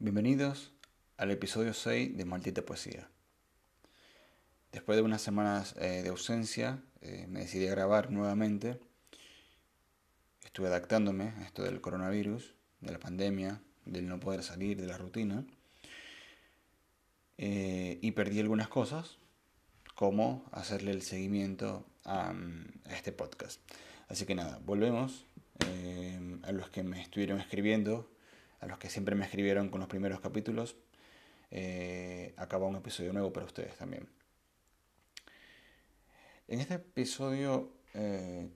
Bienvenidos al episodio 6 de Maldita Poesía. Después de unas semanas eh, de ausencia, eh, me decidí a grabar nuevamente. Estuve adaptándome a esto del coronavirus, de la pandemia, del no poder salir de la rutina. Eh, y perdí algunas cosas, como hacerle el seguimiento a, a este podcast. Así que nada, volvemos a los que me estuvieron escribiendo a los que siempre me escribieron con los primeros capítulos, eh, acaba un episodio nuevo para ustedes también. En este episodio eh,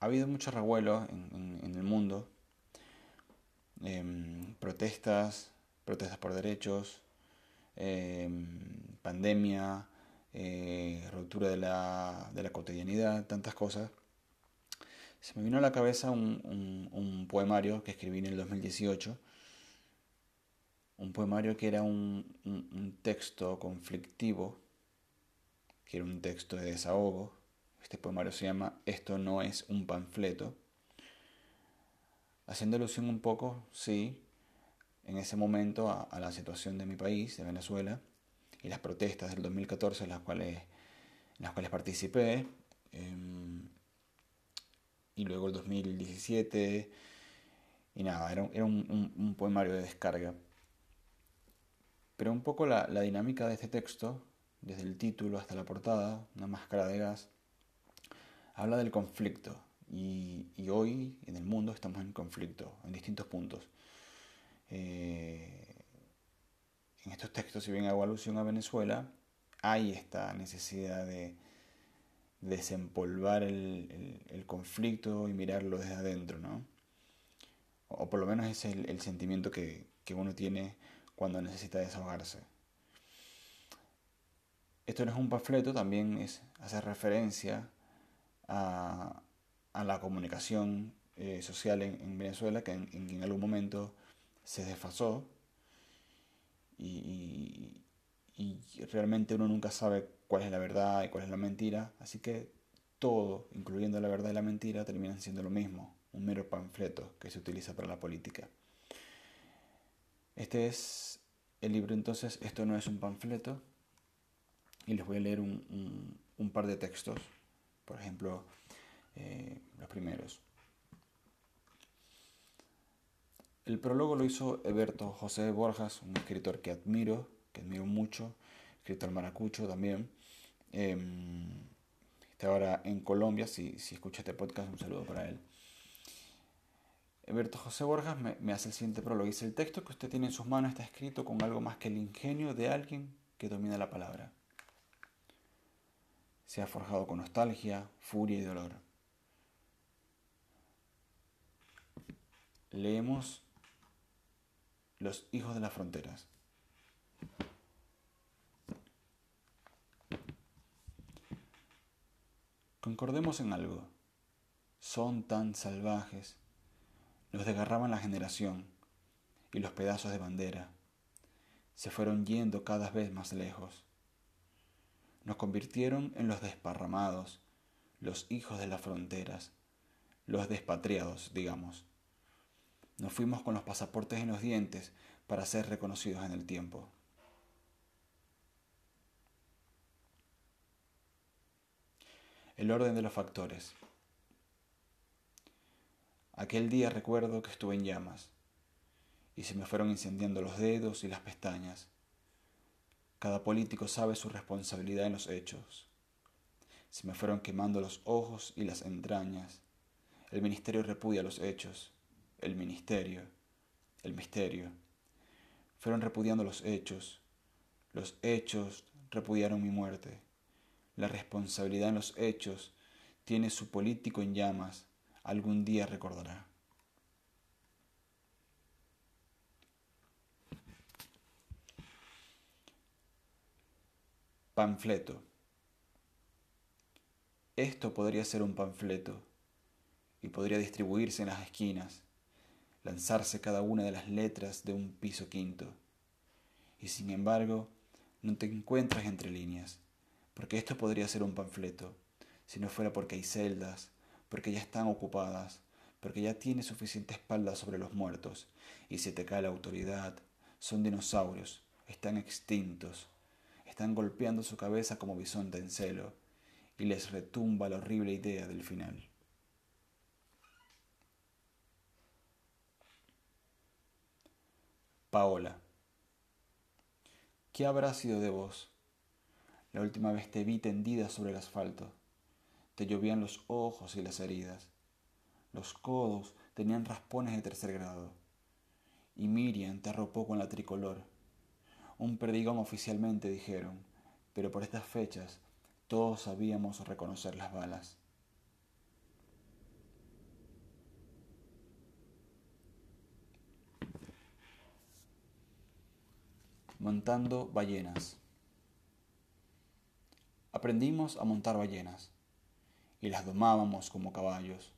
ha habido mucho revuelo en, el mundo, em, protestas, protestas por derechos, em, pandemia, eh, ruptura de la, de la cotidianidad, tantas cosas se me vino a la cabeza un, poemario que escribí en el 2018, un poemario que era un, texto conflictivo, que era un texto de desahogo. Este poemario se llama Esto no es un panfleto, haciendo alusión un poco, sí, en ese momento a, la situación de mi país, de Venezuela, y las protestas del 2014 en las cuales, las cuales participé. Em, y luego el 2017. Y nada, era, era un, poemario de descarga. Pero un poco la, dinámica de este texto, desde el título hasta la portada, una máscara de gas, habla del conflicto. Y, hoy en el mundo estamos en conflicto, en distintos puntos. Eh, en estos textos, si bien hago alusión a Venezuela, hay esta necesidad de, desempolvar el, conflicto y mirarlo desde adentro, ¿no? O por lo menos es el, sentimiento que, uno tiene cuando necesita desahogarse. Esto no es un panfleto, también es hacer referencia a, la comunicación eh, social en, Venezuela, que en, algún momento se desfasó y, y realmente uno nunca sabe cuál es la verdad y cuál es la mentira, así que todo, incluyendo la verdad y la mentira, terminan siendo lo mismo, un mero panfleto que se utiliza para la política. Este es el libro entonces, esto no es un panfleto, y les voy a leer un, par de textos, por ejemplo, eh, los primeros. El prólogo lo hizo Eberto José Borjas, un escritor que admiro, que admiro mucho, escritor maracucho también. Eh, está ahora en Colombia, si, si escucha este podcast, un saludo para él. Alberto José Borjas me, hace el siguiente prólogo. Dice, el texto que usted tiene en sus manos está escrito con algo más que el ingenio de alguien que domina la palabra. Se ha forjado con nostalgia, furia y dolor. Leemos Los hijos de las fronteras. Concordemos en algo. Son tan salvajes. Nos desgarraban la generación y los pedazos de bandera. Se fueron yendo cada vez más lejos. Nos convirtieron en los desparramados, los hijos de las fronteras, los despatriados, digamos. Nos fuimos con los pasaportes en los dientes para ser reconocidos en el tiempo. El orden de los factores. Aquel día recuerdo que estuve en llamas y se me fueron incendiando los dedos y las pestañas. Cada político sabe su responsabilidad en los hechos. Se me fueron quemando los ojos y las entrañas. El ministerio repudia los hechos. El ministerio, el misterio. Fueron repudiando los hechos. Los hechos repudiaron mi muerte. La responsabilidad en los hechos tiene su político en llamas, algún día recordará. Panfleto. Esto podría ser un panfleto y podría distribuirse en las esquinas, lanzarse cada una de las letras de un piso quinto. Y sin embargo, no te encuentras entre líneas porque esto podría ser un panfleto, si no fuera porque hay celdas, porque ya están ocupadas, porque ya tiene suficiente espalda sobre los muertos, y si te cae la autoridad, son dinosaurios, están extintos, están golpeando su cabeza como bisonte en celo, y les retumba la horrible idea del final. Paola, ¿qué habrá sido de vos? La última vez te vi tendida sobre el asfalto. Te llovían los ojos y las heridas. Los codos tenían raspones de tercer grado. Y Miriam te arropó con la tricolor. Un perdigón oficialmente dijeron, pero por estas fechas todos sabíamos reconocer las balas. Montando ballenas. Aprendimos a montar ballenas y las domábamos como caballos.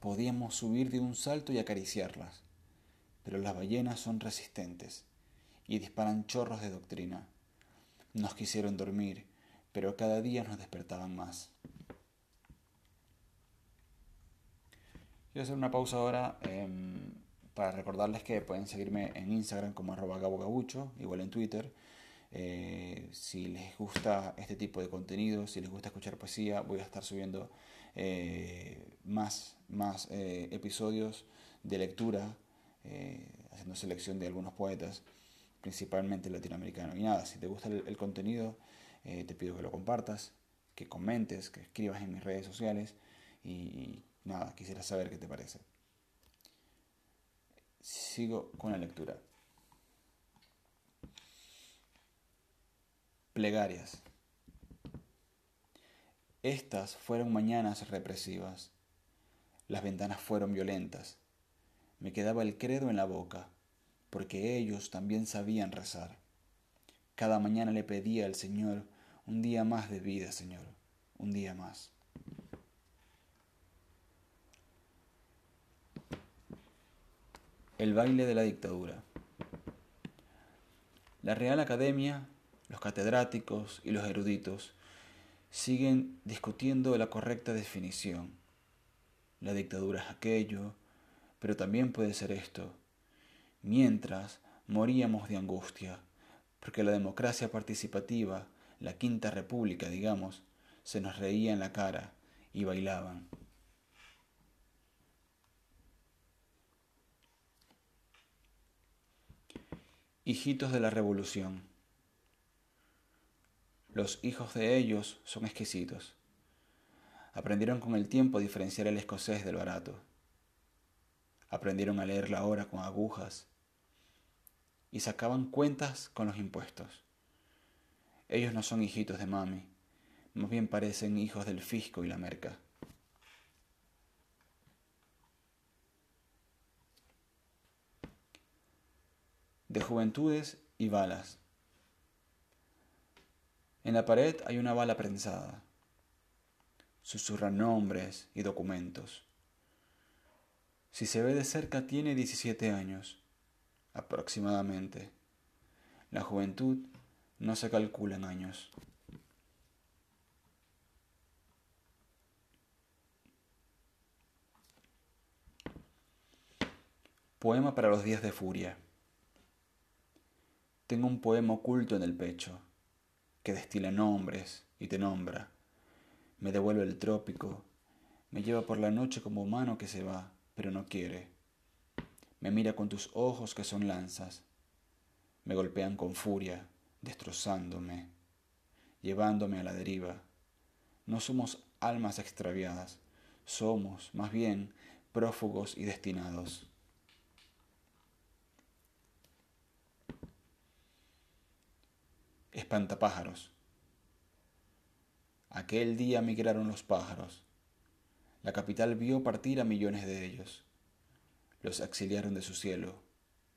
Podíamos subir de un salto y acariciarlas, pero las ballenas son resistentes y disparan chorros de doctrina. Nos quisieron dormir, pero cada día nos despertaban más. Quiero hacer una pausa ahora em, para recordarles que pueden seguirme en Instagram como arroba gabogabucho, igual en Twitter. Eh, si les gusta este tipo de contenido, si les gusta escuchar poesía, voy a estar subiendo eh, más, más eh, episodios de lectura, haciendo selección de algunos poetas, principalmente latinoamericanos. Y nada, si te gusta el, contenido, te pido que lo compartas, que comentes, que escribas en mis redes sociales y nada, quisiera saber qué te parece. Sigo con la lectura. Plegarias. Estas fueron mañanas represivas. Las ventanas fueron violentas. Me quedaba el credo en la boca, porque ellos también sabían rezar. Cada mañana le pedía al Señor un día más de vida, Señor, un día más. El baile de la dictadura. La Real Academia los catedráticos y los eruditos siguen discutiendo la correcta definición. La dictadura es aquello, pero también puede ser esto. Mientras moríamos de angustia, porque la democracia participativa, la quinta república, digamos, se nos reía en la cara y bailaban. Hijitos de la revolución. Los hijos de ellos son exquisitos. Aprendieron con el tiempo a diferenciar el escocés del barato. Aprendieron a leer la hora con agujas y sacaban cuentas con los impuestos. Ellos no son hijitos de mami, más bien parecen hijos del fisco y la merca. De juventudes y balas. En la pared hay una bala prensada. Susurran nombres y documentos. Si se ve de cerca tiene 17 años, aproximadamente. La juventud no se calcula en años. Poema para los días de furia. Tengo un poema oculto en el pecho que destila nombres y te nombra. Me devuelve el trópico, me lleva por la noche como humano que se va, pero no quiere. Me mira con tus ojos que son lanzas. Me golpean con furia, destrozándome, llevándome a la deriva. No somos almas extraviadas, somos, más bien, prófugos y destinados. Espantapájaros. Aquel día migraron los pájaros. La capital vio partir a millones de ellos. Los exiliaron de su cielo.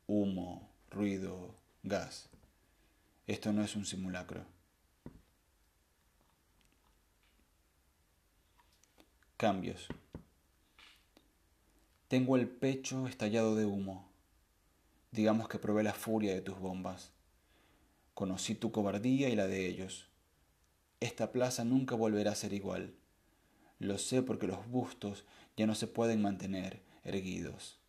Humo, ruido, gas. Esto no es un simulacro. Cambios. Tengo el pecho estallado de humo. Digamos que probé la furia de tus bombas. Conocí tu cobardía y la de ellos. Esta plaza nunca volverá a ser igual. Lo sé porque los bustos ya no se pueden mantener erguidos.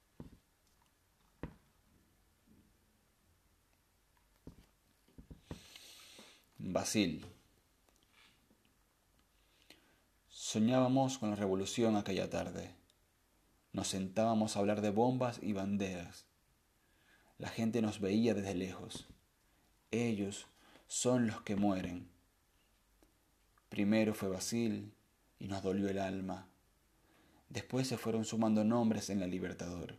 Basil. Soñábamos con la revolución aquella tarde. Nos sentábamos a hablar de bombas y banderas. La gente nos veía desde lejos. Ellos son los que mueren. Primero fue Basil y nos dolió el alma. Después se fueron sumando nombres en la Libertador.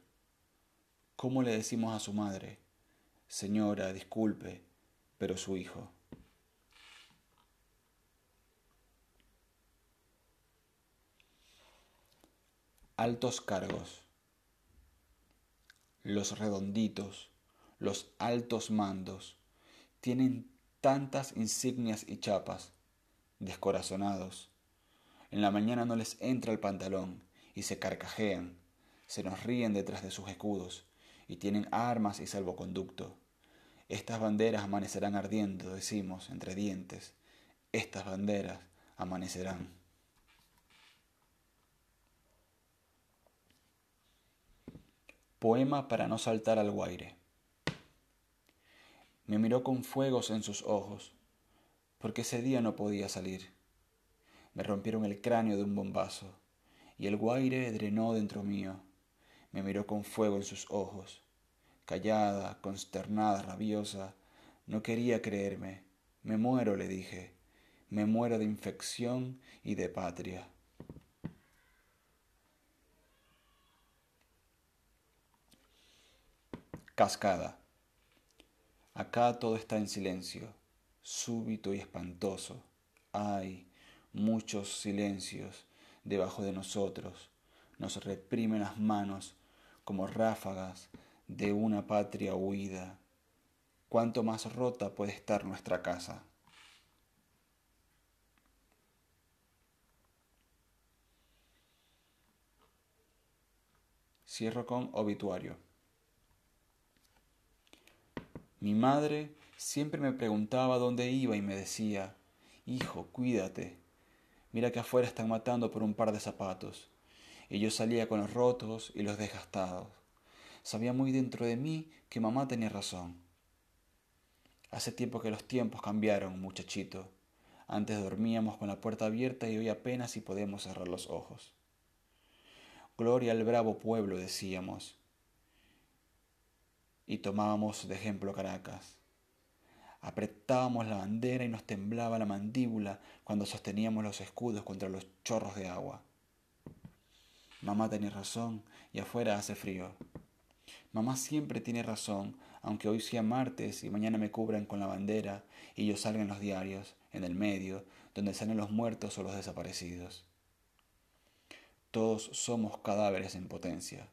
¿Cómo le decimos a su madre? Señora, disculpe, pero su hijo. Altos cargos. Los redonditos, los altos mandos, tienen tantas insignias y chapas, descorazonados. En la mañana no les entra el pantalón y se carcajean, se nos ríen detrás de sus escudos y tienen armas y salvoconducto. Estas banderas amanecerán ardiendo, decimos, entre dientes. Estas banderas amanecerán. Poema para no saltar al guaire. Me miró con fuegos en sus ojos, porque ese día no podía salir. Me rompieron el cráneo de un bombazo, y el guaire drenó dentro mío. Me miró con fuego en sus ojos, callada, consternada, rabiosa. No quería creerme. Me muero, le dije. Me muero de infección y de patria. Cascada. Acá todo está en silencio, súbito y espantoso. Hay muchos silencios debajo de nosotros. Nos reprimen las manos como ráfagas de una patria huida. Cuánto más rota puede estar nuestra casa. Cierro con obituario. Mi madre siempre me preguntaba dónde iba y me decía, Hijo, cuídate. Mira que afuera están matando por un par de zapatos. Y yo salía con los rotos y los desgastados. Sabía muy dentro de mí que mamá tenía razón. Hace tiempo que los tiempos cambiaron, muchachito. Antes dormíamos con la puerta abierta y hoy apenas si podemos cerrar los ojos. Gloria al bravo pueblo, decíamos y tomábamos de ejemplo Caracas. Apretábamos la bandera y nos temblaba la mandíbula cuando sosteníamos los escudos contra los chorros de agua. Mamá tenía razón y afuera hace frío. Mamá siempre tiene razón, aunque hoy sea martes y mañana me cubran con la bandera y yo salga en los diarios, en el medio, donde salen los muertos o los desaparecidos. Todos somos cadáveres en potencia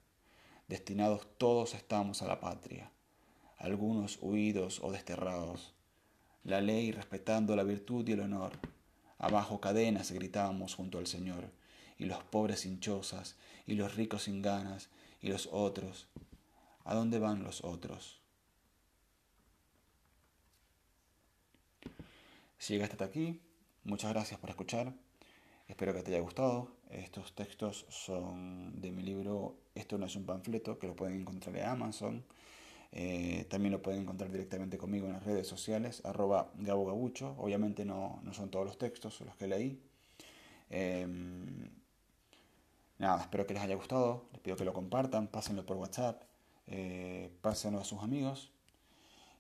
destinados todos estamos a la patria, algunos huidos o desterrados. La ley respetando la virtud y el honor. Abajo cadenas gritábamos junto al Señor, y los pobres sin chozas, y los ricos sin ganas, y los otros. ¿A dónde van los otros? Si llegaste hasta aquí, muchas gracias por escuchar. Espero que te haya gustado. Estos textos son de mi libro Esto no es un panfleto, que lo pueden encontrar en Amazon. Eh, también lo pueden encontrar directamente conmigo en las redes sociales, arroba Gabo Gabucho. Obviamente no, son todos los textos, los que leí. Em, nada, espero que les haya gustado. Les pido que lo compartan, pásenlo por WhatsApp, eh, pásenlo a sus amigos.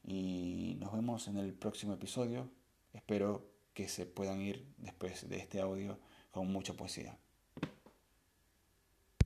Y nos vemos en el próximo episodio. Espero que se puedan ir después de este audio con mucha poesía.